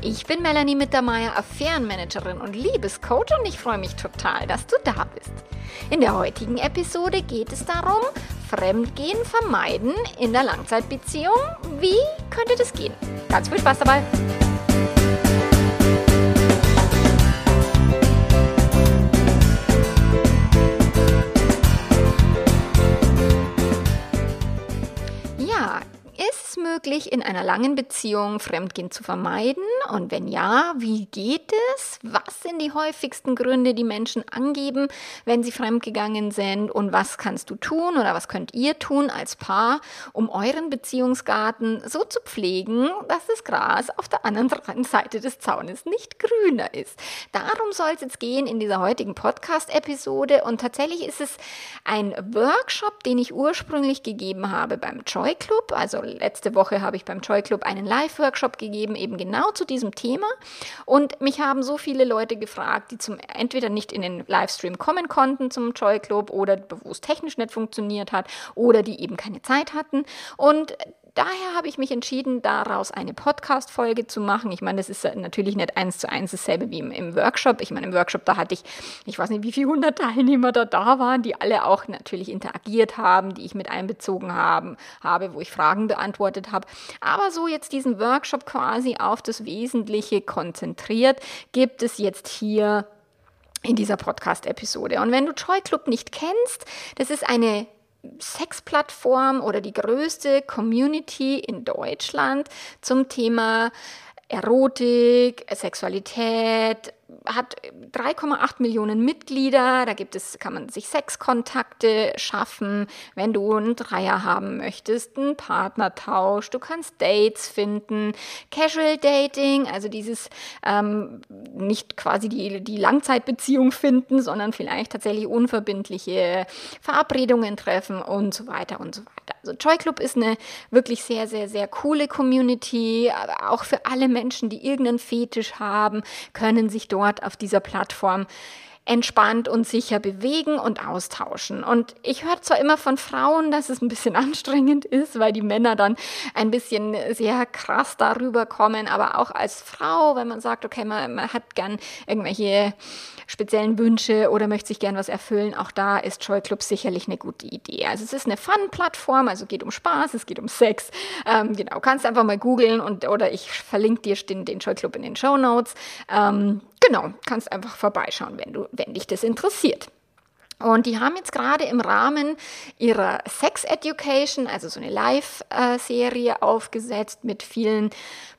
Ich bin Melanie Mittermeier, Affärenmanagerin und Liebescoach und ich freue mich total, dass du da bist. In der heutigen Episode geht es darum, Fremdgehen vermeiden in der Langzeitbeziehung. Wie könnte das gehen? Ganz viel Spaß dabei! Möglich, in einer langen Beziehung Fremdgehen zu vermeiden? Und wenn ja, wie geht es? Was sind die häufigsten Gründe, die Menschen angeben, wenn sie fremdgegangen sind? Und was kannst du tun oder was könnt ihr tun als Paar, um euren Beziehungsgarten so zu pflegen, dass das Gras auf der anderen Seite des Zaunes nicht grüner ist? Darum soll es jetzt gehen in dieser heutigen Podcast-Episode. Und tatsächlich ist es ein Workshop, den ich ursprünglich gegeben habe beim Joy Club. Also letzte Woche habe ich beim Joy Club einen Live-Workshop gegeben, eben genau zu diesem Thema. Und mich haben so viele Leute gefragt, die zum entweder nicht in den Livestream kommen konnten zum Joy Club oder bewusst technisch nicht funktioniert hat oder die eben keine Zeit hatten. Und daher habe ich mich entschieden, daraus eine Podcast-Folge zu machen. Ich meine, das ist natürlich nicht eins zu eins dasselbe wie im, im, Workshop. Ich meine, im Workshop, da hatte ich, ich weiß nicht, wie viele hundert Teilnehmer da da waren, die alle auch natürlich interagiert haben, die ich mit einbezogen haben, habe, wo ich Fragen beantwortet habe. Aber so jetzt diesen Workshop quasi auf das Wesentliche konzentriert, gibt es jetzt hier in dieser Podcast-Episode. Und wenn du Joy Club nicht kennst, das ist eine Sexplattform oder die größte Community in Deutschland zum Thema Erotik, Sexualität, hat 3,8 Millionen Mitglieder. Da gibt es, kann man sich Sexkontakte schaffen, wenn du einen Dreier haben möchtest, einen Partnertausch. Du kannst Dates finden, Casual Dating, also dieses ähm, nicht quasi die, die Langzeitbeziehung finden, sondern vielleicht tatsächlich unverbindliche Verabredungen treffen und so weiter und so weiter. Also Joy Club ist eine wirklich sehr, sehr, sehr coole Community, aber auch für alle Menschen, die irgendeinen Fetisch haben, können sich dort auf dieser Plattform entspannt und sicher bewegen und austauschen. Und ich höre zwar immer von Frauen, dass es ein bisschen anstrengend ist, weil die Männer dann ein bisschen sehr krass darüber kommen, aber auch als Frau, wenn man sagt, okay, man, man hat gern irgendwelche speziellen Wünsche oder möchte sich gern was erfüllen, auch da ist Joy Club sicherlich eine gute Idee. Also es ist eine Fun-Plattform, also geht um Spaß, es geht um Sex. Ähm, genau, kannst einfach mal googeln und oder ich verlinke dir den, den Joy Club in den Show Notes. Ähm, genau, kannst einfach vorbeischauen, wenn du, wenn dich das interessiert. Und die haben jetzt gerade im Rahmen ihrer Sex Education, also so eine Live-Serie aufgesetzt mit vielen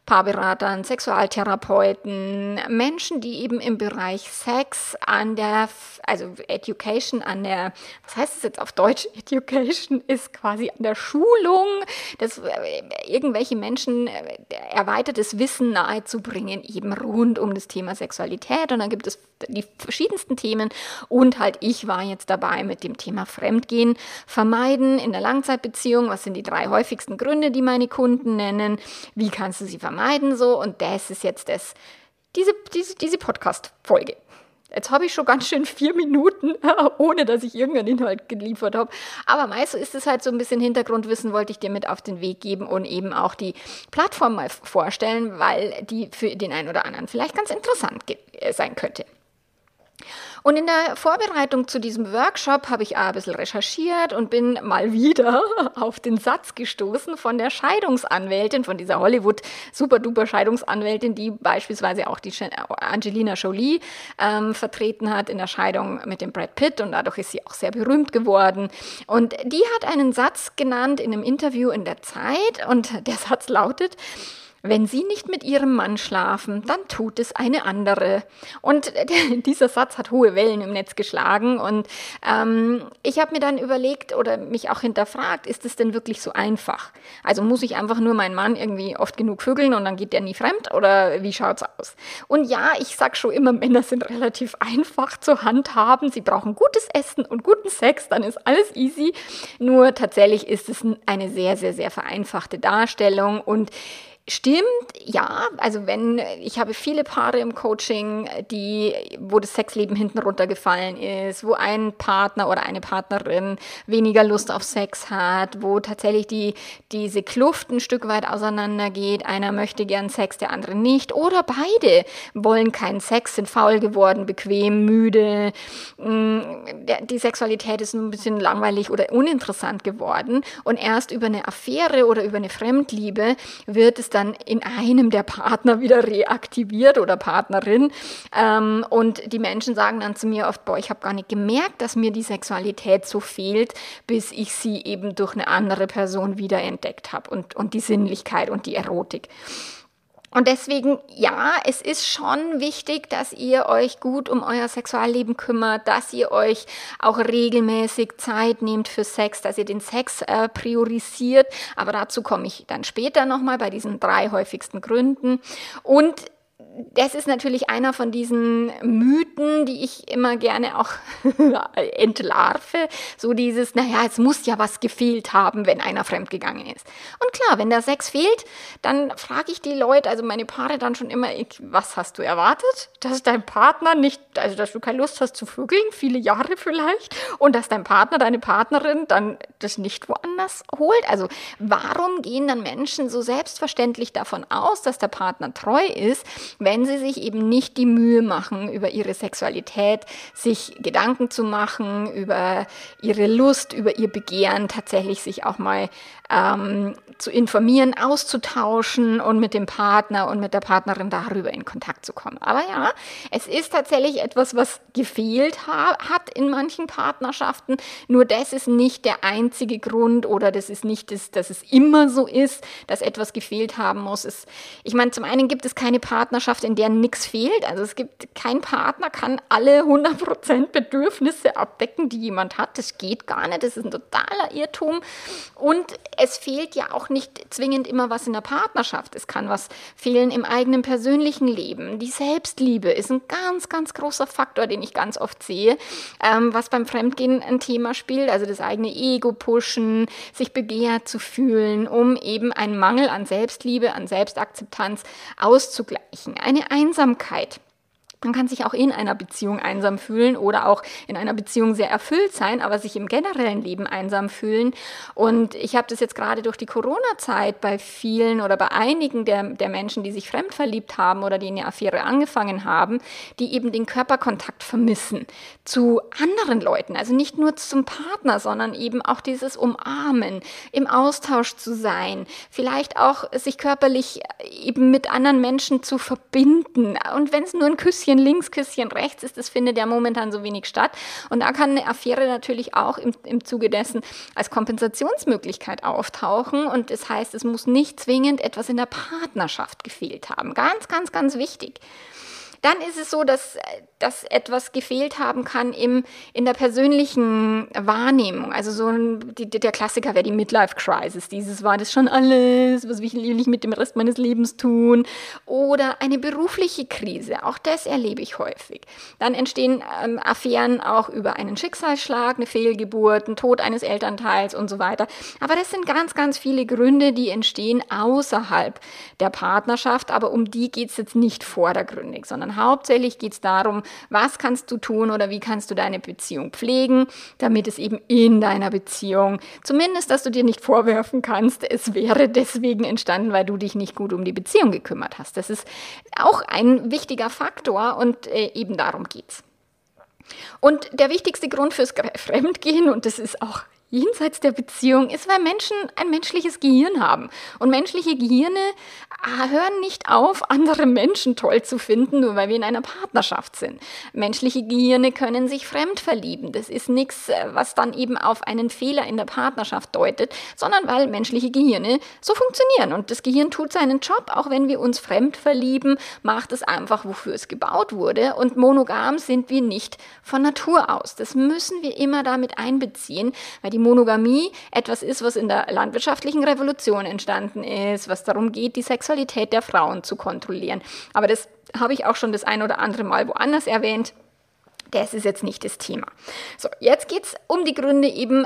Paarberatern, Sexualtherapeuten, Menschen, die eben im Bereich Sex an der, also Education an der, was heißt es jetzt auf Deutsch? Education ist quasi an der Schulung, dass äh, irgendwelche Menschen äh, erweitertes Wissen nahezubringen, eben rund um das Thema Sexualität. Und dann gibt es die verschiedensten Themen. Und halt ich war jetzt dabei mit dem Thema Fremdgehen vermeiden in der Langzeitbeziehung. Was sind die drei häufigsten Gründe, die meine Kunden nennen? Wie kannst du sie vermeiden? so und das ist jetzt das, diese, diese, diese Podcast-Folge. Jetzt habe ich schon ganz schön vier Minuten, ohne dass ich irgendeinen Inhalt geliefert habe. Aber meist ist es halt so ein bisschen Hintergrundwissen, wollte ich dir mit auf den Weg geben und eben auch die Plattform mal vorstellen, weil die für den einen oder anderen vielleicht ganz interessant sein könnte. Und in der Vorbereitung zu diesem Workshop habe ich ein bisschen recherchiert und bin mal wieder auf den Satz gestoßen von der Scheidungsanwältin, von dieser Hollywood super-duper Scheidungsanwältin, die beispielsweise auch die Angelina Jolie ähm, vertreten hat in der Scheidung mit dem Brad Pitt und dadurch ist sie auch sehr berühmt geworden. Und die hat einen Satz genannt in einem Interview in der Zeit und der Satz lautet, wenn Sie nicht mit Ihrem Mann schlafen, dann tut es eine andere. Und dieser Satz hat hohe Wellen im Netz geschlagen. Und ähm, ich habe mir dann überlegt oder mich auch hinterfragt, ist es denn wirklich so einfach? Also muss ich einfach nur meinen Mann irgendwie oft genug vögeln und dann geht der nie fremd? Oder wie schaut's aus? Und ja, ich sag schon immer, Männer sind relativ einfach zu handhaben. Sie brauchen gutes Essen und guten Sex, dann ist alles easy. Nur tatsächlich ist es eine sehr, sehr, sehr vereinfachte Darstellung und Stimmt, ja. Also wenn ich habe viele Paare im Coaching, die, wo das Sexleben hinten runtergefallen ist, wo ein Partner oder eine Partnerin weniger Lust auf Sex hat, wo tatsächlich die diese Kluft ein Stück weit auseinandergeht. Einer möchte gern Sex, der andere nicht. Oder beide wollen keinen Sex, sind faul geworden, bequem, müde. Mm, die Sexualität ist ein bisschen langweilig oder uninteressant geworden. Und erst über eine Affäre oder über eine Fremdliebe wird es dann dann in einem der Partner wieder reaktiviert oder Partnerin. Ähm, und die Menschen sagen dann zu mir oft, boah, ich habe gar nicht gemerkt, dass mir die Sexualität so fehlt, bis ich sie eben durch eine andere Person wieder entdeckt habe und, und die Sinnlichkeit und die Erotik. Und deswegen, ja, es ist schon wichtig, dass ihr euch gut um euer Sexualleben kümmert, dass ihr euch auch regelmäßig Zeit nehmt für Sex, dass ihr den Sex äh, priorisiert. Aber dazu komme ich dann später nochmal bei diesen drei häufigsten Gründen. Und das ist natürlich einer von diesen Mythen, die ich immer gerne auch entlarve. So dieses, naja, es muss ja was gefehlt haben, wenn einer fremdgegangen ist. Und klar, wenn der Sex fehlt, dann frage ich die Leute, also meine Paare dann schon immer, was hast du erwartet? Dass dein Partner nicht, also dass du keine Lust hast zu vögeln, viele Jahre vielleicht, und dass dein Partner, deine Partnerin dann das nicht woanders holt? Also warum gehen dann Menschen so selbstverständlich davon aus, dass der Partner treu ist, wenn sie sich eben nicht die Mühe machen, über ihre Sexualität sich Gedanken zu machen, über ihre Lust, über ihr Begehren, tatsächlich sich auch mal ähm, zu informieren, auszutauschen und mit dem Partner und mit der Partnerin darüber in Kontakt zu kommen. Aber ja, es ist tatsächlich etwas, was gefehlt ha hat in manchen Partnerschaften. Nur das ist nicht der einzige Grund oder das ist nicht, das, dass es immer so ist, dass etwas gefehlt haben muss. Es, ich meine, zum einen gibt es keine Partnerschaft, in der nichts fehlt. Also es gibt kein Partner, kann alle 100% Bedürfnisse abdecken, die jemand hat. Das geht gar nicht. Das ist ein totaler Irrtum. Und es fehlt ja auch nicht zwingend immer was in der Partnerschaft. Es kann was fehlen im eigenen persönlichen Leben. Die Selbstliebe ist ein ganz, ganz großer Faktor, den ich ganz oft sehe, ähm, was beim Fremdgehen ein Thema spielt. Also das eigene Ego pushen, sich begehrt zu fühlen, um eben einen Mangel an Selbstliebe, an Selbstakzeptanz auszugleichen. Eine Einsamkeit. Man kann sich auch in einer Beziehung einsam fühlen oder auch in einer Beziehung sehr erfüllt sein, aber sich im generellen Leben einsam fühlen. Und ich habe das jetzt gerade durch die Corona-Zeit bei vielen oder bei einigen der, der Menschen, die sich fremd verliebt haben oder die eine Affäre angefangen haben, die eben den Körperkontakt vermissen zu anderen Leuten. Also nicht nur zum Partner, sondern eben auch dieses Umarmen, im Austausch zu sein, vielleicht auch sich körperlich eben mit anderen Menschen zu verbinden. Und wenn es nur ein Küsschen Küsschen links, Küsschen rechts ist, das findet ja momentan so wenig statt. Und da kann eine Affäre natürlich auch im, im Zuge dessen als Kompensationsmöglichkeit auftauchen. Und das heißt, es muss nicht zwingend etwas in der Partnerschaft gefehlt haben. Ganz, ganz, ganz wichtig. Dann ist es so, dass, dass etwas gefehlt haben kann im, in der persönlichen Wahrnehmung. Also so ein, die, der Klassiker wäre die Midlife Crisis. Dieses war das schon alles, was will ich mit dem Rest meines Lebens tun? Oder eine berufliche Krise. Auch das erlebe ich häufig. Dann entstehen ähm, Affären auch über einen Schicksalsschlag, eine Fehlgeburt, einen Tod eines Elternteils und so weiter. Aber das sind ganz, ganz viele Gründe, die entstehen außerhalb der Partnerschaft. Aber um die geht es jetzt nicht vordergründig, sondern sondern hauptsächlich geht es darum, was kannst du tun oder wie kannst du deine Beziehung pflegen, damit es eben in deiner Beziehung, zumindest, dass du dir nicht vorwerfen kannst, es wäre deswegen entstanden, weil du dich nicht gut um die Beziehung gekümmert hast. Das ist auch ein wichtiger Faktor und äh, eben darum geht's. Und der wichtigste Grund fürs Fremdgehen, und das ist auch jenseits der Beziehung ist, weil Menschen ein menschliches Gehirn haben. Und menschliche Gehirne ah, hören nicht auf, andere Menschen toll zu finden, nur weil wir in einer Partnerschaft sind. Menschliche Gehirne können sich fremd verlieben. Das ist nichts, äh, was dann eben auf einen Fehler in der Partnerschaft deutet, sondern weil menschliche Gehirne so funktionieren. Und das Gehirn tut seinen Job, auch wenn wir uns fremd verlieben, macht es einfach, wofür es gebaut wurde. Und monogam sind wir nicht von Natur aus. Das müssen wir immer damit einbeziehen, weil die die Monogamie etwas ist, was in der landwirtschaftlichen Revolution entstanden ist, was darum geht, die Sexualität der Frauen zu kontrollieren. Aber das habe ich auch schon das ein oder andere Mal woanders erwähnt. Das ist jetzt nicht das Thema. So, jetzt geht es um die Gründe eben,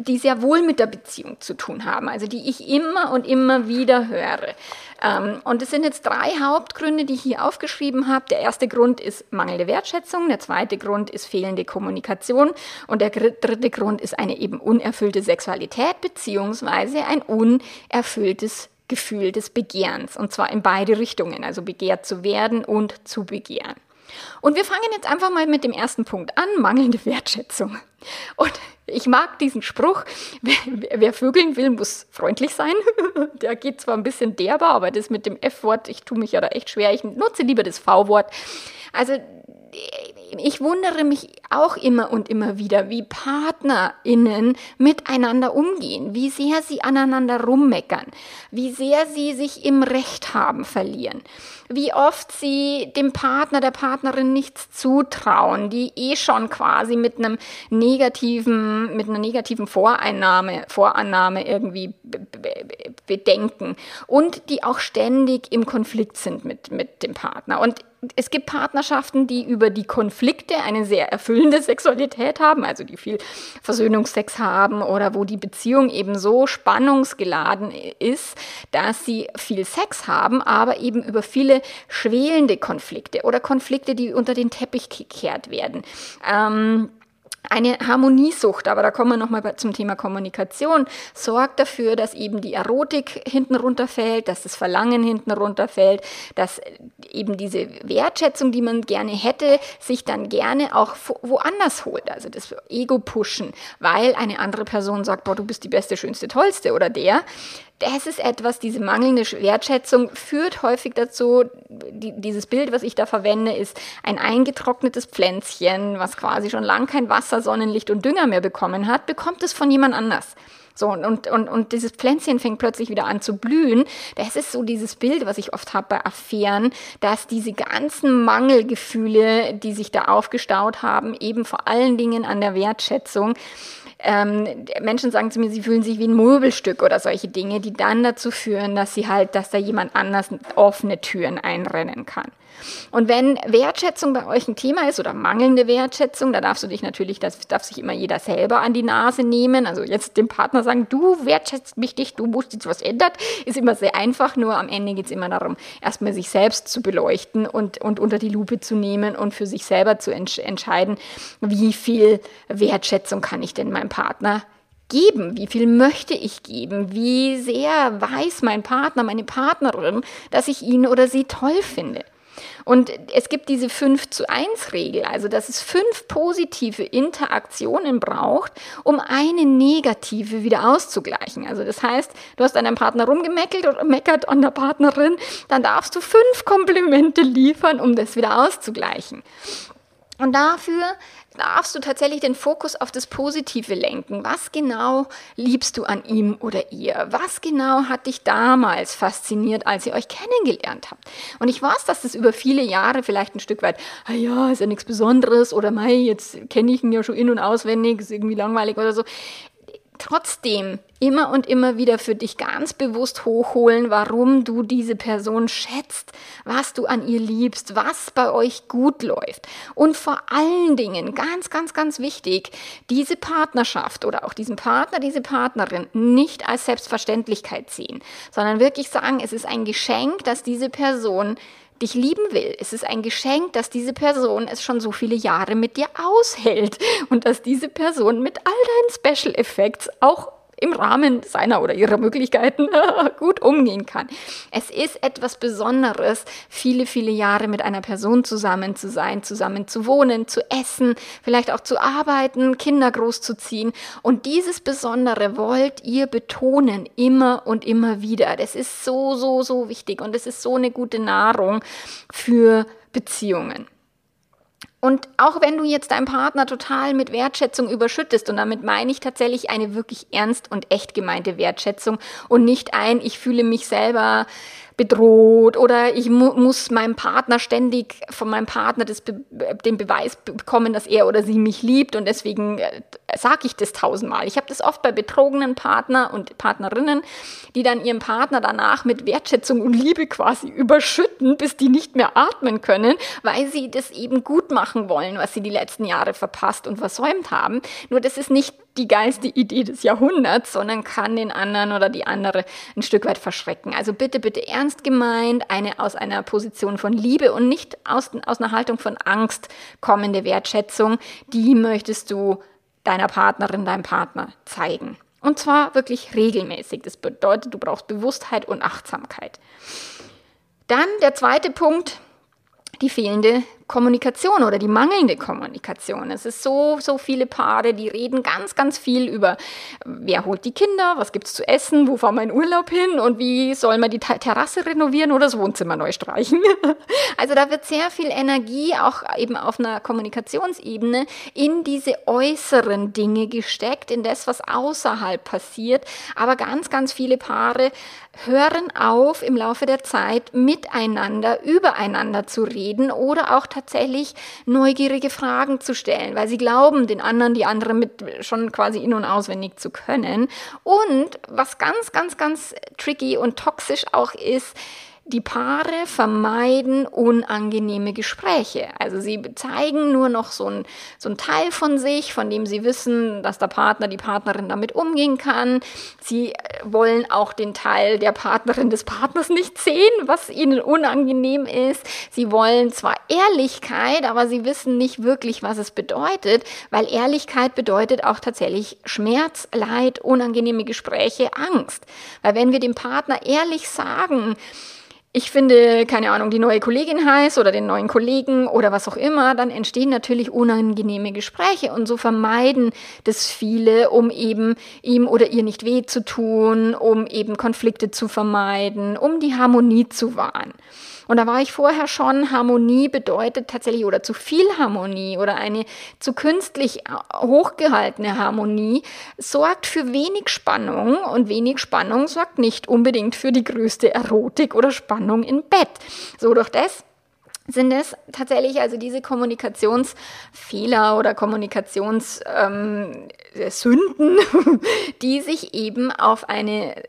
die sehr wohl mit der Beziehung zu tun haben, also die ich immer und immer wieder höre. Ähm, und es sind jetzt drei Hauptgründe, die ich hier aufgeschrieben habe. Der erste Grund ist mangelnde Wertschätzung, der zweite Grund ist fehlende Kommunikation und der dritte Grund ist eine eben unerfüllte Sexualität beziehungsweise ein unerfülltes Gefühl des Begehrens und zwar in beide Richtungen, also begehrt zu werden und zu begehren. Und wir fangen jetzt einfach mal mit dem ersten Punkt an, mangelnde Wertschätzung. Und ich mag diesen Spruch, wer, wer vögeln will, muss freundlich sein. Der geht zwar ein bisschen derber, aber das mit dem F-Wort, ich tue mich ja da echt schwer. Ich nutze lieber das V-Wort. Also ich wundere mich auch immer und immer wieder, wie PartnerInnen miteinander umgehen, wie sehr sie aneinander rummeckern, wie sehr sie sich im Recht haben verlieren, wie oft sie dem Partner, der Partnerin nichts zutrauen, die eh schon quasi mit einem negativen, mit einer negativen Voreinnahme, Vorannahme irgendwie bedenken und die auch ständig im Konflikt sind mit, mit dem Partner. Und es gibt Partnerschaften, die über die Konflikte eine sehr erfüllende Sexualität haben, also die viel Versöhnungsex haben oder wo die Beziehung eben so spannungsgeladen ist, dass sie viel Sex haben, aber eben über viele schwelende Konflikte oder Konflikte, die unter den Teppich gekehrt werden. Ähm, eine Harmoniesucht, aber da kommen wir nochmal zum Thema Kommunikation, sorgt dafür, dass eben die Erotik hinten runterfällt, dass das Verlangen hinten runterfällt, dass eben diese Wertschätzung, die man gerne hätte, sich dann gerne auch woanders holt. Also das Ego-Pushen, weil eine andere Person sagt, boah, du bist die beste, schönste, tollste oder der das ist etwas, diese mangelnde Wertschätzung führt häufig dazu, die, dieses Bild, was ich da verwende, ist ein eingetrocknetes Pflänzchen, was quasi schon lang kein Wasser, Sonnenlicht und Dünger mehr bekommen hat, bekommt es von jemand anders. So, und, und, und dieses Pflänzchen fängt plötzlich wieder an zu blühen. Das ist so dieses Bild, was ich oft habe bei Affären, dass diese ganzen Mangelgefühle, die sich da aufgestaut haben, eben vor allen Dingen an der Wertschätzung, ähm, Menschen sagen zu mir, sie fühlen sich wie ein Möbelstück oder solche Dinge, die dann dazu führen, dass sie halt, dass da jemand anders offene Türen einrennen kann. Und wenn Wertschätzung bei euch ein Thema ist oder mangelnde Wertschätzung, da darfst du dich natürlich, das darf sich immer jeder selber an die Nase nehmen. Also jetzt dem Partner sagen, du wertschätzt mich nicht, du musst jetzt was ändern, ist immer sehr einfach, nur am Ende geht es immer darum, erstmal sich selbst zu beleuchten und, und unter die Lupe zu nehmen und für sich selber zu entsch entscheiden, wie viel Wertschätzung kann ich denn meinem Partner geben? Wie viel möchte ich geben? Wie sehr weiß mein Partner, meine Partnerin, dass ich ihn oder sie toll finde? Und es gibt diese 5 zu 1 Regel, also dass es fünf positive Interaktionen braucht, um eine negative wieder auszugleichen. Also das heißt, du hast an deinem Partner rumgemeckelt oder meckert an der Partnerin, dann darfst du fünf Komplimente liefern, um das wieder auszugleichen. Und dafür darfst du tatsächlich den Fokus auf das Positive lenken. Was genau liebst du an ihm oder ihr? Was genau hat dich damals fasziniert, als ihr euch kennengelernt habt? Und ich weiß, dass das über viele Jahre vielleicht ein Stück weit, ah ja, ist ja nichts Besonderes oder mei, jetzt kenne ich ihn ja schon in- und auswendig, ist irgendwie langweilig oder so trotzdem immer und immer wieder für dich ganz bewusst hochholen, warum du diese Person schätzt, was du an ihr liebst, was bei euch gut läuft. Und vor allen Dingen, ganz, ganz, ganz wichtig, diese Partnerschaft oder auch diesen Partner, diese Partnerin nicht als Selbstverständlichkeit sehen, sondern wirklich sagen, es ist ein Geschenk, dass diese Person dich lieben will. Es ist ein Geschenk, dass diese Person es schon so viele Jahre mit dir aushält und dass diese Person mit all deinen Special Effects auch im Rahmen seiner oder ihrer Möglichkeiten gut umgehen kann. Es ist etwas Besonderes, viele, viele Jahre mit einer Person zusammen zu sein, zusammen zu wohnen, zu essen, vielleicht auch zu arbeiten, Kinder großzuziehen. Und dieses Besondere wollt ihr betonen, immer und immer wieder. Das ist so, so, so wichtig und es ist so eine gute Nahrung für Beziehungen. Und auch wenn du jetzt deinen Partner total mit Wertschätzung überschüttest, und damit meine ich tatsächlich eine wirklich ernst und echt gemeinte Wertschätzung und nicht ein, ich fühle mich selber bedroht oder ich mu muss meinem Partner ständig von meinem Partner Be den Beweis bekommen, dass er oder sie mich liebt und deswegen äh, sage ich das tausendmal. Ich habe das oft bei betrogenen Partner und Partnerinnen, die dann ihren Partner danach mit Wertschätzung und Liebe quasi überschütten, bis die nicht mehr atmen können, weil sie das eben gut machen wollen, was sie die letzten Jahre verpasst und versäumt haben. Nur das ist nicht die geilste Idee des Jahrhunderts, sondern kann den anderen oder die andere ein Stück weit verschrecken. Also bitte, bitte ernst gemeint, eine aus einer Position von Liebe und nicht aus, aus einer Haltung von Angst kommende Wertschätzung, die möchtest du deiner Partnerin, deinem Partner zeigen. Und zwar wirklich regelmäßig. Das bedeutet, du brauchst Bewusstheit und Achtsamkeit. Dann der zweite Punkt, die fehlende Kommunikation oder die mangelnde Kommunikation. Es ist so, so viele Paare, die reden ganz, ganz viel über, wer holt die Kinder, was gibt es zu essen, wo fahren wir in Urlaub hin und wie soll man die Terrasse renovieren oder das Wohnzimmer neu streichen. also da wird sehr viel Energie auch eben auf einer Kommunikationsebene in diese äußeren Dinge gesteckt, in das, was außerhalb passiert. Aber ganz, ganz viele Paare hören auf, im Laufe der Zeit miteinander, übereinander zu reden oder auch tatsächlich neugierige Fragen zu stellen, weil sie glauben, den anderen, die andere mit schon quasi in- und auswendig zu können. Und was ganz, ganz, ganz tricky und toxisch auch ist, die Paare vermeiden unangenehme Gespräche. Also sie zeigen nur noch so ein, so ein Teil von sich, von dem sie wissen, dass der Partner, die Partnerin damit umgehen kann. Sie äh, wollen auch den Teil der Partnerin des Partners nicht sehen, was ihnen unangenehm ist. Sie wollen zwar Ehrlichkeit, aber sie wissen nicht wirklich, was es bedeutet, weil Ehrlichkeit bedeutet auch tatsächlich Schmerz, Leid, unangenehme Gespräche, Angst. Weil wenn wir dem Partner ehrlich sagen, ich finde, keine Ahnung, die neue Kollegin heiß oder den neuen Kollegen oder was auch immer, dann entstehen natürlich unangenehme Gespräche und so vermeiden das viele, um eben ihm oder ihr nicht weh zu tun, um eben Konflikte zu vermeiden, um die Harmonie zu wahren. Und da war ich vorher schon, Harmonie bedeutet tatsächlich oder zu viel Harmonie oder eine zu künstlich hochgehaltene Harmonie sorgt für wenig Spannung und wenig Spannung sorgt nicht unbedingt für die größte Erotik oder Spannung im Bett. So durch das sind es tatsächlich also diese Kommunikationsfehler oder Kommunikationssünden, ähm, die sich eben auf eine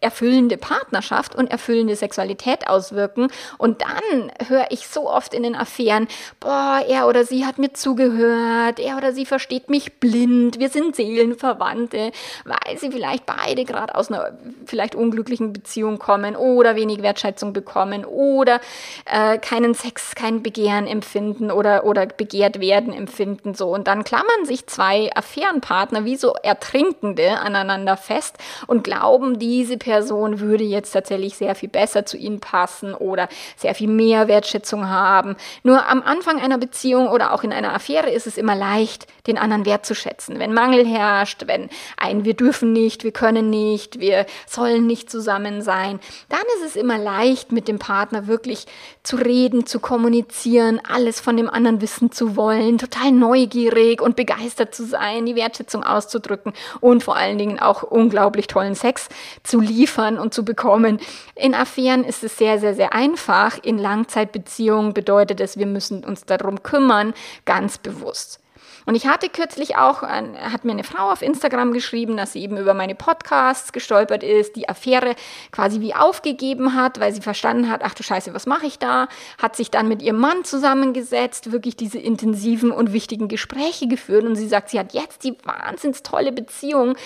erfüllende Partnerschaft und erfüllende Sexualität auswirken. Und dann höre ich so oft in den Affären, boah, er oder sie hat mir zugehört, er oder sie versteht mich blind, wir sind Seelenverwandte, weil sie vielleicht beide gerade aus einer vielleicht unglücklichen Beziehung kommen oder wenig Wertschätzung bekommen oder äh, keinen Sex, kein Begehren empfinden oder, oder begehrt werden empfinden. So. Und dann klammern sich zwei Affärenpartner wie so Ertrinkende aneinander fest und glauben, diese Person würde jetzt tatsächlich sehr viel besser zu ihnen passen oder sehr viel mehr Wertschätzung haben. Nur am Anfang einer Beziehung oder auch in einer Affäre ist es immer leicht, den anderen wertzuschätzen. Wenn Mangel herrscht, wenn ein wir dürfen nicht, wir können nicht, wir sollen nicht zusammen sein, dann ist es immer leicht, mit dem Partner wirklich zu reden, zu kommunizieren, alles von dem anderen wissen zu wollen, total neugierig und begeistert zu sein, die Wertschätzung auszudrücken und vor allen Dingen auch unglaublich tollen Sex zu liefern liefern und zu bekommen. In Affären ist es sehr, sehr, sehr einfach. In Langzeitbeziehungen bedeutet es, wir müssen uns darum kümmern, ganz bewusst. Und ich hatte kürzlich auch, hat mir eine Frau auf Instagram geschrieben, dass sie eben über meine Podcasts gestolpert ist, die Affäre quasi wie aufgegeben hat, weil sie verstanden hat, ach du Scheiße, was mache ich da? Hat sich dann mit ihrem Mann zusammengesetzt, wirklich diese intensiven und wichtigen Gespräche geführt und sie sagt, sie hat jetzt die wahnsinns tolle Beziehung,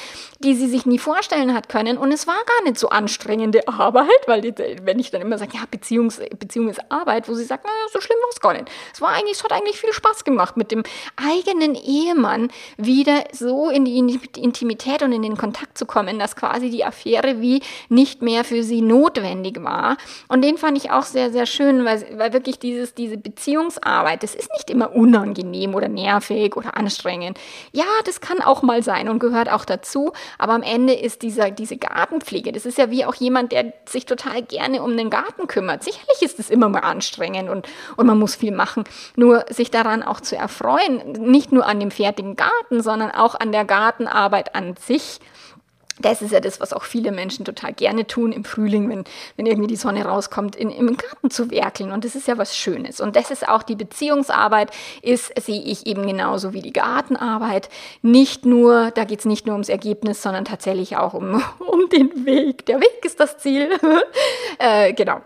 die sie sich nie vorstellen hat können und es war gar nicht so anstrengende Arbeit, weil die, wenn ich dann immer sage, ja, Beziehungs, Beziehung ist Arbeit, wo sie sagt, naja, so schlimm war es gar nicht. Es war eigentlich, es hat eigentlich viel Spaß gemacht mit dem eigenen eigenen Ehemann wieder so in die Intimität und in den Kontakt zu kommen, dass quasi die Affäre wie nicht mehr für sie notwendig war. Und den fand ich auch sehr, sehr schön, weil, weil wirklich dieses, diese Beziehungsarbeit, das ist nicht immer unangenehm oder nervig oder anstrengend. Ja, das kann auch mal sein und gehört auch dazu, aber am Ende ist dieser, diese Gartenpflege, das ist ja wie auch jemand, der sich total gerne um den Garten kümmert. Sicherlich ist es immer mal anstrengend und, und man muss viel machen. Nur sich daran auch zu erfreuen, nicht nur nur an dem fertigen Garten, sondern auch an der Gartenarbeit an sich Das ist ja das, was auch viele Menschen total gerne tun im Frühling, wenn, wenn irgendwie die Sonne rauskommt, in, im Garten zu werkeln. Und das ist ja was Schönes. Und das ist auch die Beziehungsarbeit, ist, sehe ich eben genauso wie die Gartenarbeit. Nicht nur, da geht es nicht nur ums Ergebnis, sondern tatsächlich auch um, um den Weg. Der Weg ist das Ziel. äh, genau.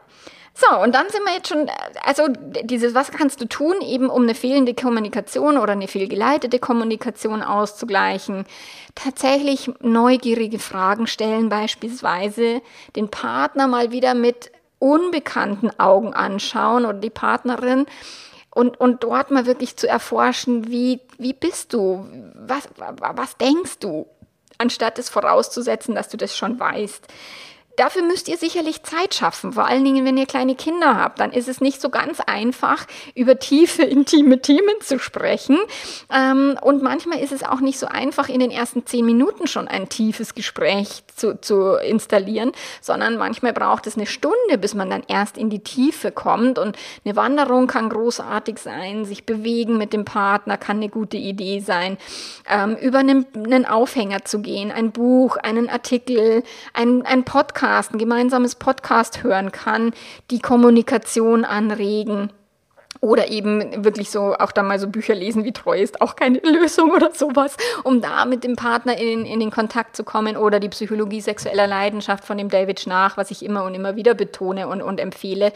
So, und dann sind wir jetzt schon, also dieses, was kannst du tun, eben um eine fehlende Kommunikation oder eine fehlgeleitete Kommunikation auszugleichen? Tatsächlich neugierige Fragen stellen, beispielsweise den Partner mal wieder mit unbekannten Augen anschauen oder die Partnerin und, und dort mal wirklich zu erforschen, wie, wie bist du, was, was denkst du, anstatt es vorauszusetzen, dass du das schon weißt. Dafür müsst ihr sicherlich Zeit schaffen, vor allen Dingen, wenn ihr kleine Kinder habt. Dann ist es nicht so ganz einfach, über tiefe, intime Themen zu sprechen. Ähm, und manchmal ist es auch nicht so einfach, in den ersten zehn Minuten schon ein tiefes Gespräch zu, zu installieren, sondern manchmal braucht es eine Stunde, bis man dann erst in die Tiefe kommt. Und eine Wanderung kann großartig sein, sich bewegen mit dem Partner kann eine gute Idee sein, ähm, über einen, Aufhänger zu gehen, ein Buch, einen Artikel, ein, ein Podcast Podcast, ein gemeinsames Podcast hören kann, die Kommunikation anregen oder eben wirklich so auch da mal so Bücher lesen wie Treu ist auch keine Lösung oder sowas, um da mit dem Partner in, in den Kontakt zu kommen. Oder die Psychologie sexueller Leidenschaft von dem David Schnach, was ich immer und immer wieder betone und, und empfehle.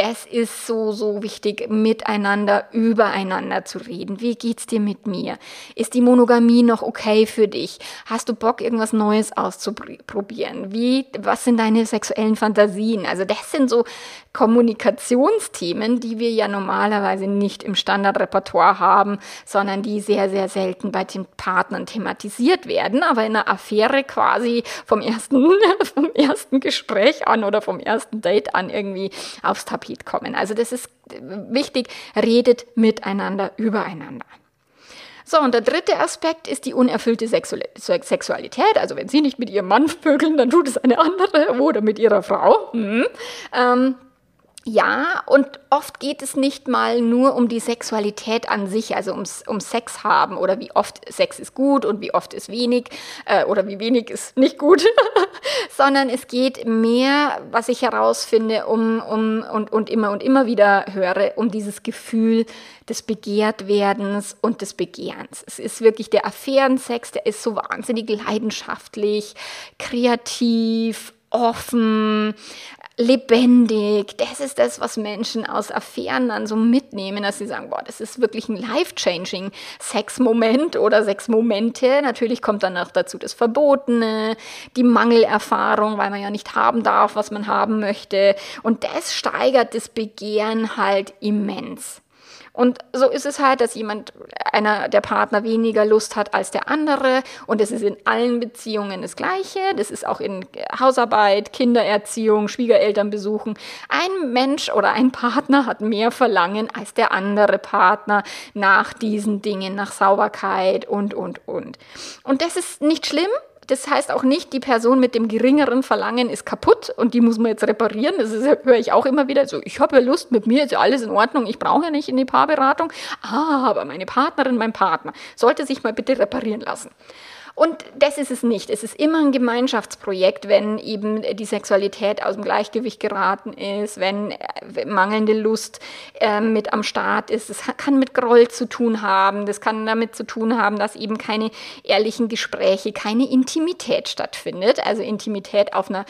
Das ist so, so wichtig, miteinander, übereinander zu reden. Wie geht's dir mit mir? Ist die Monogamie noch okay für dich? Hast du Bock, irgendwas Neues auszuprobieren? Wie, was sind deine sexuellen Fantasien? Also das sind so Kommunikationsthemen, die wir ja normalerweise nicht im Standardrepertoire haben, sondern die sehr, sehr selten bei den Partnern thematisiert werden, aber in einer Affäre quasi vom ersten, vom ersten Gespräch an oder vom ersten Date an irgendwie aufs Tapet kommen. Also das ist wichtig, redet miteinander, übereinander. So, und der dritte Aspekt ist die unerfüllte Sexualität. Also wenn Sie nicht mit Ihrem Mann vögeln, dann tut es eine andere oder mit Ihrer Frau. Mhm. Ähm, ja, und oft geht es nicht mal nur um die Sexualität an sich, also ums, um Sex haben oder wie oft Sex ist gut und wie oft ist wenig äh, oder wie wenig ist nicht gut, sondern es geht mehr, was ich herausfinde, um, um und, und immer und immer wieder höre, um dieses Gefühl des Begehrtwerdens und des Begehrens. Es ist wirklich der Affärensex, der ist so wahnsinnig leidenschaftlich, kreativ, offen, lebendig. Das ist das, was Menschen aus Affären dann so mitnehmen, dass sie sagen, boah, das ist wirklich ein life-changing Sexmoment oder Sexmomente. Natürlich kommt dann noch dazu das Verbotene, die Mangelerfahrung, weil man ja nicht haben darf, was man haben möchte. Und das steigert das Begehren halt immens. Und so ist es halt, dass jemand, einer der Partner weniger Lust hat als der andere. Und es ist in allen Beziehungen das Gleiche. Das ist auch in Hausarbeit, Kindererziehung, Schwiegereltern besuchen. Ein Mensch oder ein Partner hat mehr Verlangen als der andere Partner nach diesen Dingen, nach Sauberkeit und, und, und. Und das ist nicht schlimm, das heißt auch nicht, die Person mit dem geringeren Verlangen ist kaputt und die muss man jetzt reparieren. Das höre ich auch immer wieder. So, ich habe ja Lust, mit mir ist ja alles in Ordnung, ich brauche ja nicht in die Paarberatung. Ah, aber meine Partnerin, mein Partner sollte sich mal bitte reparieren lassen. Und das ist es nicht. Es ist immer ein Gemeinschaftsprojekt, wenn eben die Sexualität aus dem Gleichgewicht geraten ist, wenn äh, mangelnde Lust äh, mit am Start ist. Es kann mit Groll zu tun haben. Das kann damit zu tun haben, dass eben keine ehrlichen Gespräche, keine Intimität stattfindet. Also Intimität auf einer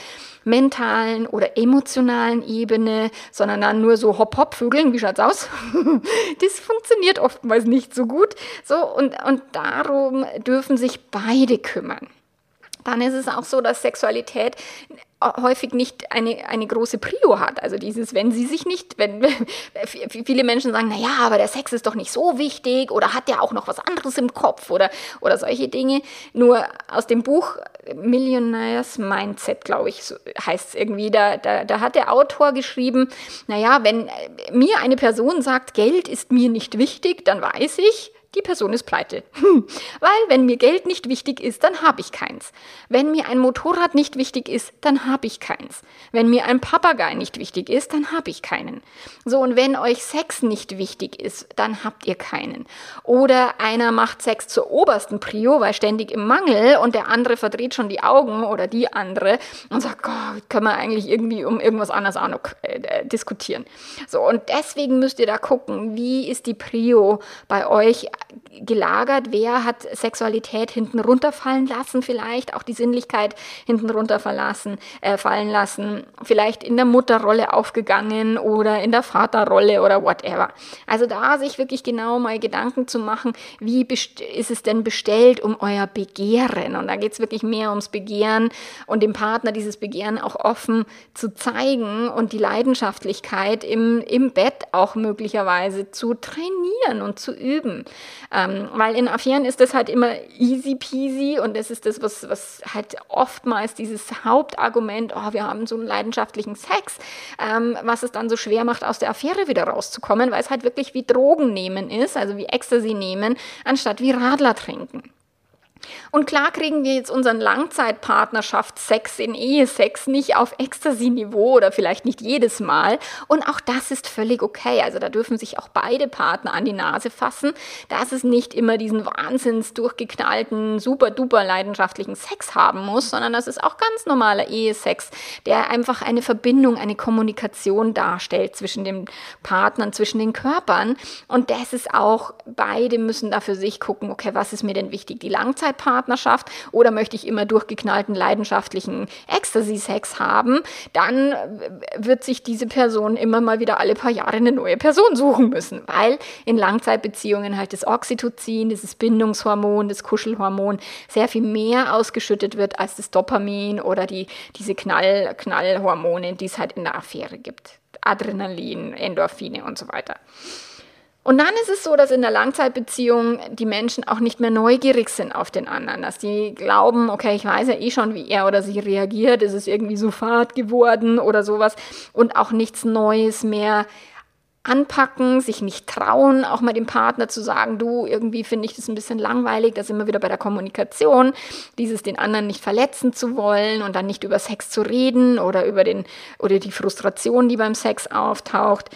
mentalen oder emotionalen Ebene, sondern dann nur so Hop-Hop-Vögeln. Wie schaut's aus? das funktioniert oftmals nicht so gut. So, und, und darum dürfen sich beide kümmern dann ist es auch so, dass Sexualität häufig nicht eine, eine große Prio hat. Also dieses, wenn sie sich nicht, wenn viele Menschen sagen, naja, aber der Sex ist doch nicht so wichtig oder hat der auch noch was anderes im Kopf oder, oder solche Dinge. Nur aus dem Buch Millionaires Mindset, glaube ich, so heißt es irgendwie, da, da, da hat der Autor geschrieben, naja, wenn mir eine Person sagt, Geld ist mir nicht wichtig, dann weiß ich, die Person ist pleite. Hm. Weil wenn mir Geld nicht wichtig ist, dann habe ich keins. Wenn mir ein Motorrad nicht wichtig ist, dann habe ich keins. Wenn mir ein Papagei nicht wichtig ist, dann habe ich keinen. So, und wenn euch Sex nicht wichtig ist, dann habt ihr keinen. Oder einer macht Sex zur obersten Prio, weil ständig im Mangel und der andere verdreht schon die Augen oder die andere und sagt, Gott, können wir eigentlich irgendwie um irgendwas anderes auch noch äh, diskutieren. So, und deswegen müsst ihr da gucken, wie ist die Prio bei euch back. Gelagert, wer hat Sexualität hinten runterfallen lassen, vielleicht auch die Sinnlichkeit hinten runterfallen äh, fallen lassen, vielleicht in der Mutterrolle aufgegangen oder in der Vaterrolle oder whatever. Also da sich wirklich genau mal Gedanken zu machen, wie ist es denn bestellt um euer Begehren? Und da geht es wirklich mehr ums Begehren und dem Partner dieses Begehren auch offen zu zeigen und die Leidenschaftlichkeit im, im Bett auch möglicherweise zu trainieren und zu üben. Ähm, weil in Affären ist das halt immer easy peasy und das ist das, was, was halt oftmals dieses Hauptargument, oh, wir haben so einen leidenschaftlichen Sex, ähm, was es dann so schwer macht, aus der Affäre wieder rauszukommen, weil es halt wirklich wie Drogen nehmen ist, also wie Ecstasy nehmen, anstatt wie Radler trinken. Und klar kriegen wir jetzt unseren Langzeitpartnerschaftssex in Ehesex nicht auf Ecstasy-Niveau oder vielleicht nicht jedes Mal. Und auch das ist völlig okay. Also da dürfen sich auch beide Partner an die Nase fassen, dass es nicht immer diesen wahnsinns durchgeknallten, super duper leidenschaftlichen Sex haben muss, sondern dass es auch ganz normaler Ehesex, der einfach eine Verbindung, eine Kommunikation darstellt zwischen den Partnern, zwischen den Körpern. Und das ist auch, beide müssen da für sich gucken, okay, was ist mir denn wichtig? Die Langzeit Langzeitpartnerschaft oder möchte ich immer durchgeknallten, leidenschaftlichen Ecstasy-Sex haben, dann wird sich diese Person immer mal wieder alle paar Jahre eine neue Person suchen müssen, weil in Langzeitbeziehungen halt das Oxytocin, dieses Bindungshormon, das Kuschelhormon sehr viel mehr ausgeschüttet wird als das Dopamin oder die, diese Knall, Knallhormone, die es halt in der Affäre gibt. Adrenalin, Endorphine und so weiter. Und dann ist es so, dass in der Langzeitbeziehung die Menschen auch nicht mehr neugierig sind auf den anderen, dass die glauben, okay, ich weiß ja eh schon, wie er oder sie reagiert, ist es irgendwie so fad geworden oder sowas und auch nichts Neues mehr anpacken, sich nicht trauen, auch mal dem Partner zu sagen, du, irgendwie finde ich das ein bisschen langweilig, da sind wir wieder bei der Kommunikation, dieses den anderen nicht verletzen zu wollen und dann nicht über Sex zu reden oder über den oder die Frustration, die beim Sex auftaucht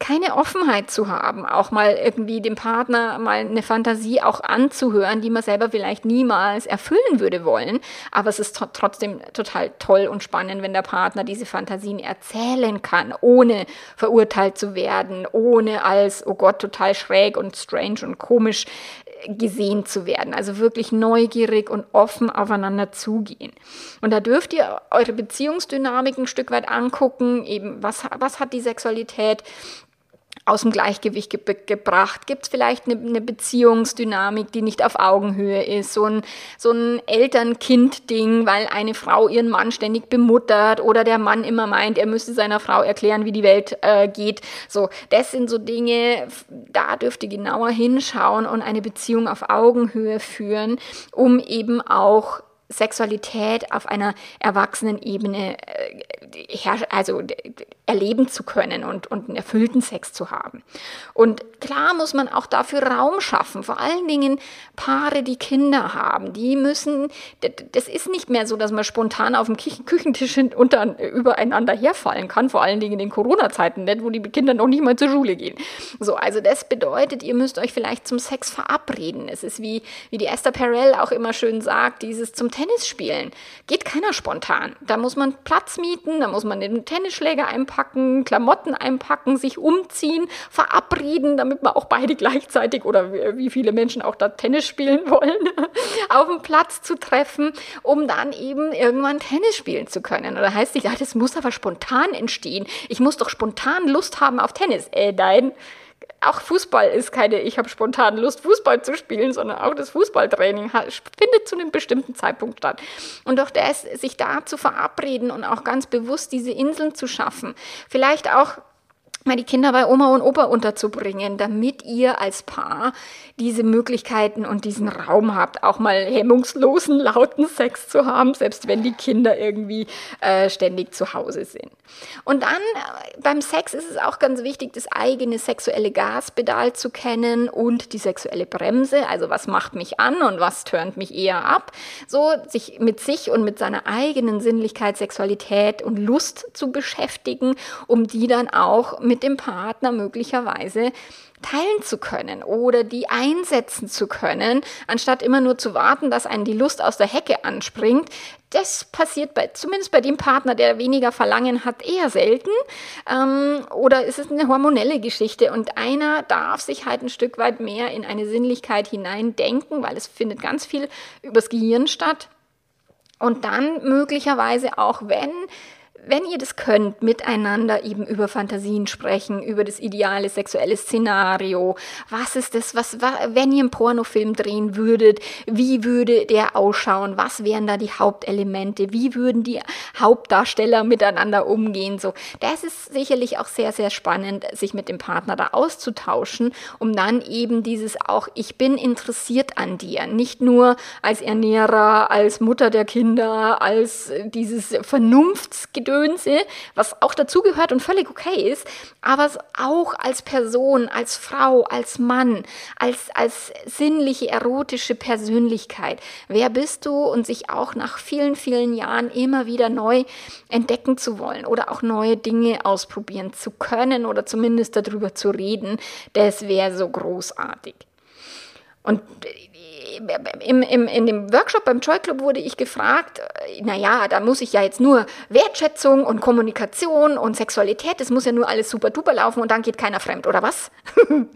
keine Offenheit zu haben, auch mal irgendwie dem Partner mal eine Fantasie auch anzuhören, die man selber vielleicht niemals erfüllen würde wollen. Aber es ist trotzdem total toll und spannend, wenn der Partner diese Fantasien erzählen kann, ohne verurteilt zu werden, ohne als, oh Gott, total schräg und strange und komisch äh, gesehen zu werden. Also wirklich neugierig und offen aufeinander zugehen. Und da dürft ihr eure Beziehungsdynamik ein Stück weit angucken, eben was, was hat die Sexualität aus dem Gleichgewicht ge gebracht? Gibt es vielleicht eine, eine, Beziehungsdynamik, die nicht auf Augenhöhe ist? So ein, so ein Eltern-Kind-Ding, weil eine Frau ihren Mann ständig bemuttert oder der Mann immer meint, er müsste seiner Frau erklären, wie die Welt äh, geht. So, das sind so Dinge, da dürft ihr genauer hinschauen und eine Beziehung auf Augenhöhe führen, um eben auch Sexualität auf einer erwachsenen Ebene äh, also erleben zu können und, und einen erfüllten Sex zu haben. Und klar muss man auch dafür Raum schaffen, vor allen Dingen Paare, die Kinder haben, die müssen, das ist nicht mehr so, dass man spontan auf dem Küchentisch unter, übereinander herfallen kann, vor allen Dingen in den Corona-Zeiten nicht, wo die Kinder noch nicht mal zur Schule gehen. So, also das bedeutet, ihr müsst euch vielleicht zum Sex verabreden. Es ist wie, wie die Esther Perel auch immer schön sagt, dieses zum Tennis spielen. Geht keiner spontan. Da muss man Platz mieten, da muss man den Tennisschläger einpacken, einpacken, Klamotten einpacken, sich umziehen, verabreden, damit man auch beide gleichzeitig oder wie viele Menschen auch da Tennis spielen wollen, auf dem Platz zu treffen, um dann eben irgendwann Tennis spielen zu können. Oder heißt es, ja, das muss aber spontan entstehen. Ich muss doch spontan Lust haben auf Tennis. Äh, nein auch Fußball ist keine, ich habe spontan Lust, Fußball zu spielen, sondern auch das Fußballtraining findet zu einem bestimmten Zeitpunkt statt. Und doch das, sich da zu verabreden und auch ganz bewusst diese Inseln zu schaffen, vielleicht auch mal die Kinder bei Oma und Opa unterzubringen, damit ihr als Paar diese Möglichkeiten und diesen Raum habt, auch mal hemmungslosen, lauten Sex zu haben, selbst wenn die Kinder irgendwie äh, ständig zu Hause sind. Und dann äh, beim Sex ist es auch ganz wichtig, das eigene sexuelle Gaspedal zu kennen und die sexuelle Bremse, also was macht mich an und was turnt mich eher ab, so sich mit sich und mit seiner eigenen Sinnlichkeit, Sexualität und Lust zu beschäftigen, um die dann auch mit dem Partner möglicherweise teilen zu können oder die einsetzen zu können, anstatt immer nur zu warten, dass einen die Lust aus der Hecke anspringt. Das passiert bei, zumindest bei dem Partner, der weniger Verlangen hat, eher selten. Ähm, oder ist es eine hormonelle Geschichte und einer darf sich halt ein Stück weit mehr in eine Sinnlichkeit hineindenken, weil es findet ganz viel übers Gehirn statt. Und dann möglicherweise auch, wenn wenn ihr das könnt, miteinander eben über Fantasien sprechen, über das ideale sexuelle Szenario, was ist das, was, wenn ihr einen Pornofilm drehen würdet, wie würde der ausschauen, was wären da die Hauptelemente, wie würden die Hauptdarsteller miteinander umgehen, so. Das ist sicherlich auch sehr, sehr spannend, sich mit dem Partner da auszutauschen, um dann eben dieses auch, ich bin interessiert an dir, nicht nur als Ernährer, als Mutter der Kinder, als dieses Vernunftsgedöns, Gedönse, was auch dazugehört und völlig okay ist, aber auch als Person, als Frau, als Mann, als, als sinnliche, erotische Persönlichkeit. Wer bist du? Und sich auch nach vielen, vielen Jahren immer wieder neu entdecken zu wollen oder auch neue Dinge ausprobieren zu können oder zumindest darüber zu reden, das wäre so großartig. Und im, im, in dem Workshop beim Joy Club wurde ich gefragt, äh, naja, da muss ich ja jetzt nur Wertschätzung und Kommunikation und Sexualität, das muss ja nur alles super duper laufen und dann geht keiner fremd, oder was?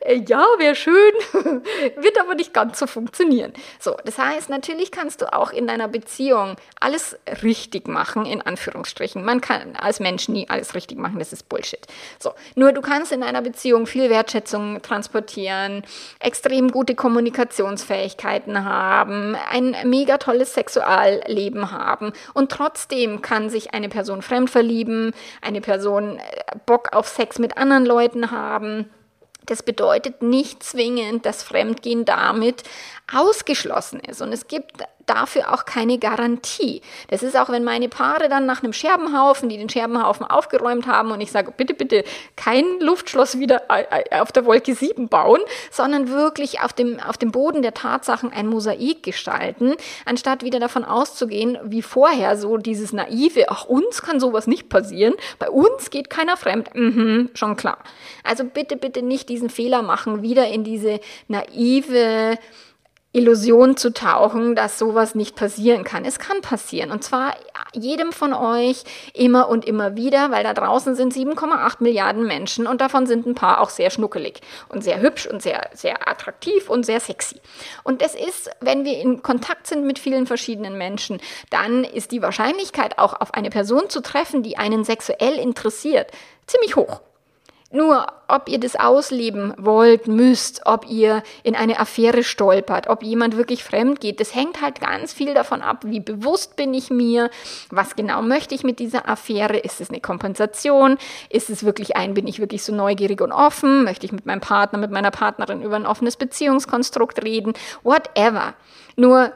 Äh, ja, wäre schön, wird aber nicht ganz so funktionieren. So, das heißt, natürlich kannst du auch in deiner Beziehung alles richtig machen, in Anführungsstrichen. Man kann als Mensch nie alles richtig machen, das ist Bullshit. So, nur du kannst in einer Beziehung viel Wertschätzung transportieren, extrem gute Kommunikationsfähigkeit, Fähigkeiten haben, ein mega tolles Sexualleben haben und trotzdem kann sich eine Person fremd verlieben, eine Person äh, Bock auf Sex mit anderen Leuten haben. Das bedeutet nicht zwingend, dass Fremdgehen damit ausgeschlossen ist. Und es gibt dafür auch keine Garantie. Das ist auch, wenn meine Paare dann nach einem Scherbenhaufen, die den Scherbenhaufen aufgeräumt haben und ich sage, bitte, bitte kein Luftschloss wieder äh, äh, auf der Wolke 7 bauen, sondern wirklich auf dem, auf dem Boden der Tatsachen ein Mosaik gestalten, anstatt wieder davon auszugehen, wie vorher so dieses naive, ach, uns kann sowas nicht passieren, bei uns geht keiner fremd, mhm, schon klar. Also bitte, bitte nicht diesen Fehler machen, wieder in diese naive, Illusion zu tauchen, dass sowas nicht passieren kann. Es kann passieren. Und zwar jedem von euch immer und immer wieder, weil da draußen sind 7,8 Milliarden Menschen und davon sind ein paar auch sehr schnuckelig und sehr hübsch und sehr, sehr attraktiv und sehr sexy. Und es ist, wenn wir in Kontakt sind mit vielen verschiedenen Menschen, dann ist die Wahrscheinlichkeit auch auf eine Person zu treffen, die einen sexuell interessiert, ziemlich hoch. Nur, ob ihr das ausleben wollt, müsst, ob ihr in eine Affäre stolpert, ob jemand wirklich fremd geht, das hängt halt ganz viel davon ab, wie bewusst bin ich mir, was genau möchte ich mit dieser Affäre, ist es eine Kompensation, ist es wirklich ein, bin ich wirklich so neugierig und offen, möchte ich mit meinem Partner, mit meiner Partnerin über ein offenes Beziehungskonstrukt reden, whatever. Nur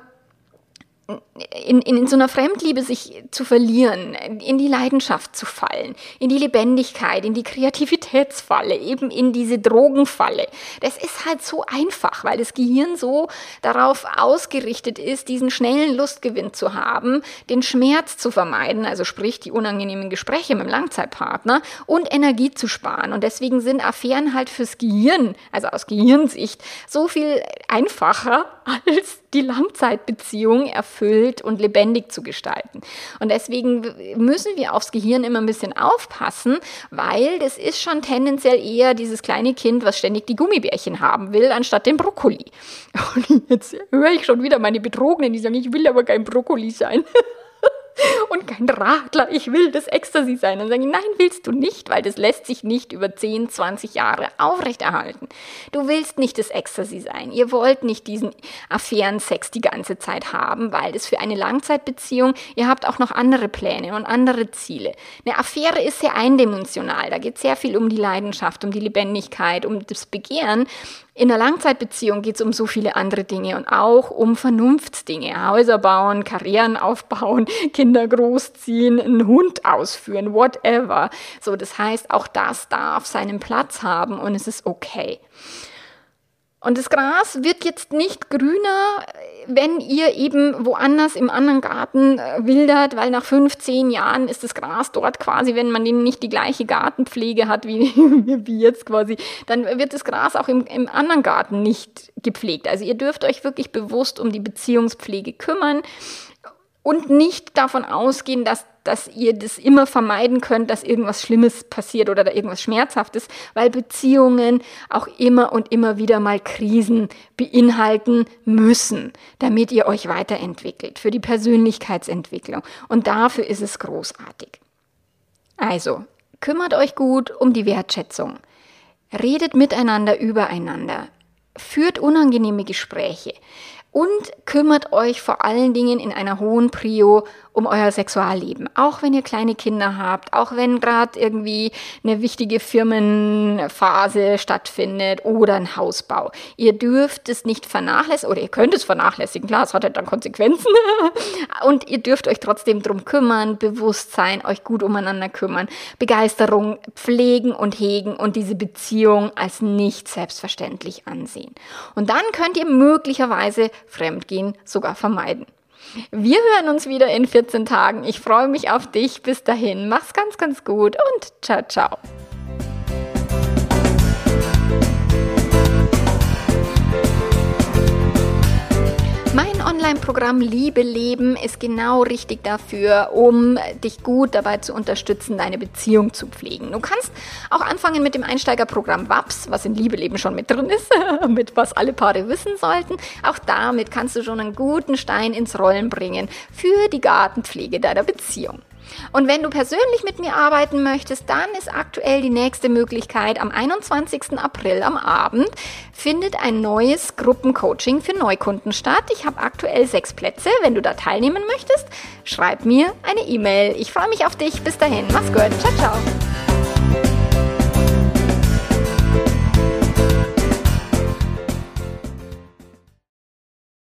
in, in, so einer Fremdliebe sich zu verlieren, in die Leidenschaft zu fallen, in die Lebendigkeit, in die Kreativitätsfalle, eben in diese Drogenfalle. Das ist halt so einfach, weil das Gehirn so darauf ausgerichtet ist, diesen schnellen Lustgewinn zu haben, den Schmerz zu vermeiden, also sprich die unangenehmen Gespräche mit dem Langzeitpartner und Energie zu sparen. Und deswegen sind Affären halt fürs Gehirn, also aus Gehirnsicht, so viel einfacher als die Langzeitbeziehung erfüllt und lebendig zu gestalten. Und deswegen müssen wir aufs Gehirn immer ein bisschen aufpassen, weil das ist schon tendenziell eher dieses kleine Kind, was ständig die Gummibärchen haben will, anstatt den Brokkoli. Und jetzt höre ich schon wieder meine Betrogenen, die sagen, ich will aber kein Brokkoli sein. und kein Radler, ich will das Ecstasy sein. Dann sage ich, nein, willst du nicht, weil das lässt sich nicht über 10, 20 Jahre aufrechterhalten. Du willst nicht das Ecstasy sein. Ihr wollt nicht diesen Affärensex die ganze Zeit haben, weil das für eine Langzeitbeziehung, ihr habt auch noch andere Pläne und andere Ziele. Eine Affäre ist sehr eindimensional. Da geht sehr viel um die Leidenschaft, um die Lebendigkeit, um das Begehren. In einer Langzeitbeziehung geht es um so viele andere Dinge und auch um Vernunftsdinge. Häuser bauen, Karrieren aufbauen, Kinder großziehen, einen Hund ausführen, whatever. So, das heißt, auch das darf seinen Platz haben und es ist okay. Und das Gras wird jetzt nicht grüner, wenn ihr eben woanders im anderen Garten äh, wildert, weil nach 15 Jahren ist das Gras dort quasi, wenn man eben nicht die gleiche Gartenpflege hat wie, wie jetzt quasi, dann wird das Gras auch im, im anderen Garten nicht gepflegt. Also ihr dürft euch wirklich bewusst um die Beziehungspflege kümmern und nicht davon ausgehen, dass, dass ihr das immer vermeiden könnt, dass irgendwas Schlimmes passiert oder da irgendwas Schmerzhaftes, weil Beziehungen auch immer und immer wieder mal Krisen beinhalten müssen, damit ihr euch weiterentwickelt, für die Persönlichkeitsentwicklung. Und dafür ist es großartig. Also, kümmert euch gut um die Wertschätzung. Redet miteinander übereinander. Führt unangenehme Gespräche und kümmert euch vor allen Dingen in einer hohen Prio um euer Sexualleben. Auch wenn ihr kleine Kinder habt, auch wenn gerade irgendwie eine wichtige Firmenphase stattfindet oder ein Hausbau. Ihr dürft es nicht vernachlässigen oder ihr könnt es vernachlässigen, klar, es hat halt dann Konsequenzen. Und ihr dürft euch trotzdem drum kümmern, bewusst sein, euch gut umeinander kümmern, Begeisterung pflegen und hegen und diese Beziehung als nicht selbstverständlich ansehen. Und dann könnt ihr möglicherweise Fremdgehen sogar vermeiden. Wir hören uns wieder in 14 Tagen. Ich freue mich auf dich. Bis dahin, mach's ganz, ganz gut und ciao, ciao. Mein Online-Programm Liebe Leben ist genau richtig dafür, um dich gut dabei zu unterstützen, deine Beziehung zu pflegen. Du kannst auch anfangen mit dem Einsteigerprogramm WAPS, was in Liebe Leben schon mit drin ist, mit was alle Paare wissen sollten. Auch damit kannst du schon einen guten Stein ins Rollen bringen für die Gartenpflege deiner Beziehung. Und wenn du persönlich mit mir arbeiten möchtest, dann ist aktuell die nächste Möglichkeit. Am 21. April am Abend findet ein neues Gruppencoaching für Neukunden statt. Ich habe aktuell sechs Plätze. Wenn du da teilnehmen möchtest, schreib mir eine E-Mail. Ich freue mich auf dich. Bis dahin. Mach's gut. Ciao, ciao.